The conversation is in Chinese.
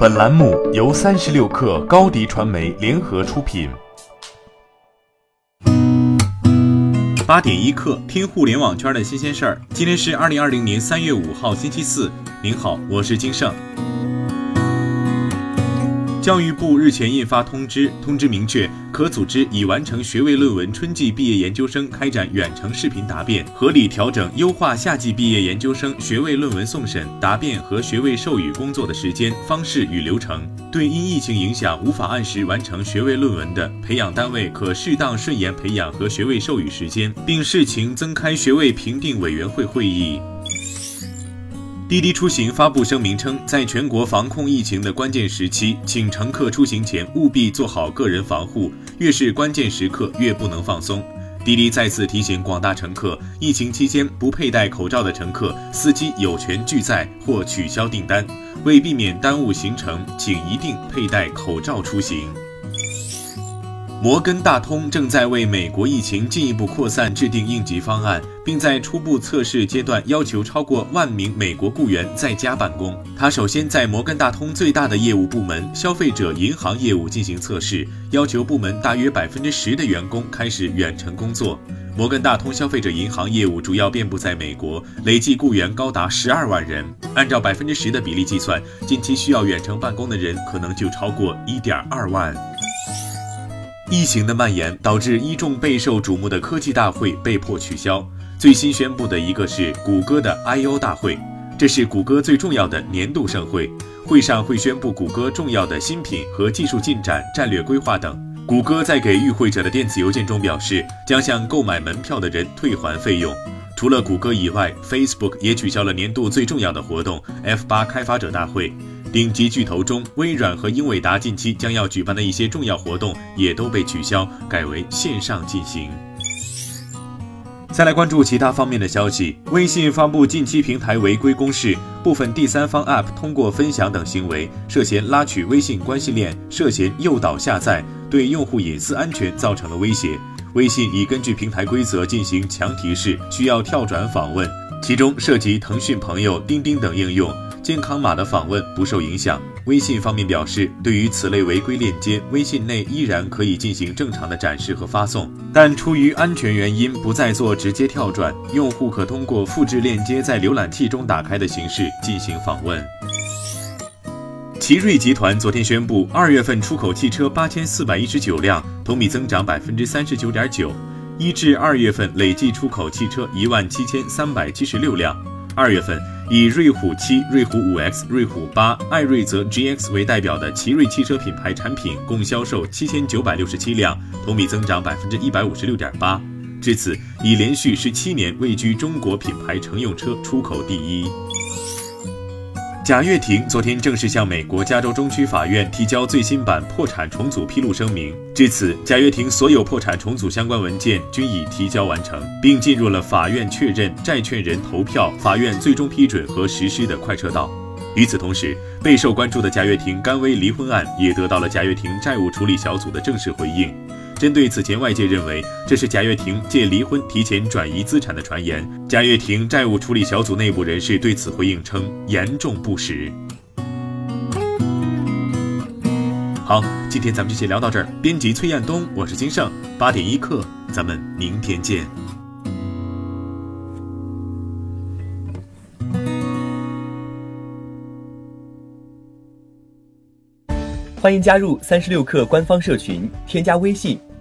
本栏目由三十六氪高低传媒联合出品。八点一刻，听互联网圈的新鲜事儿。今天是二零二零年三月五号，星期四。您好，我是金盛。教育部日前印发通知，通知明确，可组织已完成学位论文春季毕业研究生开展远程视频答辩，合理调整优化夏季毕业研究生学位论文送审、答辩和学位授予工作的时间、方式与流程。对因疫情影响无法按时完成学位论文的，培养单位可适当顺延培养和学位授予时间，并视情增开学位评定委员会会议。滴滴出行发布声明称，在全国防控疫情的关键时期，请乘客出行前务必做好个人防护，越是关键时刻越不能放松。滴滴再次提醒广大乘客，疫情期间不佩戴口罩的乘客，司机有权拒载或取消订单。为避免耽误行程，请一定佩戴口罩出行。摩根大通正在为美国疫情进一步扩散制定应急方案，并在初步测试阶段要求超过万名美国雇员在家办公。他首先在摩根大通最大的业务部门——消费者银行业务进行测试，要求部门大约百分之十的员工开始远程工作。摩根大通消费者银行业务主要遍布在美国，累计雇员高达十二万人。按照百分之十的比例计算，近期需要远程办公的人可能就超过一点二万。疫情的蔓延导致一众备受瞩目的科技大会被迫取消。最新宣布的一个是谷歌的 I/O 大会，这是谷歌最重要的年度盛会。会上会宣布谷歌重要的新品和技术进展、战略规划等。谷歌在给与会者的电子邮件中表示，将向购买门票的人退还费用。除了谷歌以外，Facebook 也取消了年度最重要的活动 F8 开发者大会。顶级巨头中，微软和英伟达近期将要举办的一些重要活动也都被取消，改为线上进行。再来关注其他方面的消息，微信发布近期平台违规公示，部分第三方 App 通过分享等行为涉嫌拉取微信关系链，涉嫌诱导下载，对用户隐私安全造成了威胁。微信已根据平台规则进行强提示，需要跳转访问，其中涉及腾讯朋友、钉钉等应用。健康码的访问不受影响。微信方面表示，对于此类违规链接，微信内依然可以进行正常的展示和发送，但出于安全原因，不再做直接跳转。用户可通过复制链接在浏览器中打开的形式进行访问。奇瑞集团昨天宣布，二月份出口汽车八千四百一十九辆，同比增长百分之三十九点九，一至二月份累计出口汽车一万七千三百七十六辆。二月份。以瑞虎七、瑞虎五 X、瑞虎八、艾瑞泽 GX 为代表的奇瑞汽车品牌产品共销售七千九百六十七辆，同比增长百分之一百五十六点八。至此，已连续十七年位居中国品牌乘用车出口第一。贾跃亭昨天正式向美国加州中区法院提交最新版破产重组披露声明。至此，贾跃亭所有破产重组相关文件均已提交完成，并进入了法院确认、债权人投票、法院最终批准和实施的快车道。与此同时，备受关注的贾跃亭甘薇离婚案也得到了贾跃亭债务处理小组的正式回应。针对此前外界认为这是贾跃亭借离婚提前转移资产的传言，贾跃亭债务处理小组内部人士对此回应称严重不实。好，今天咱们就先聊到这儿。编辑崔彦东，我是金盛，八点一刻，咱们明天见。欢迎加入三十六氪官方社群，添加微信。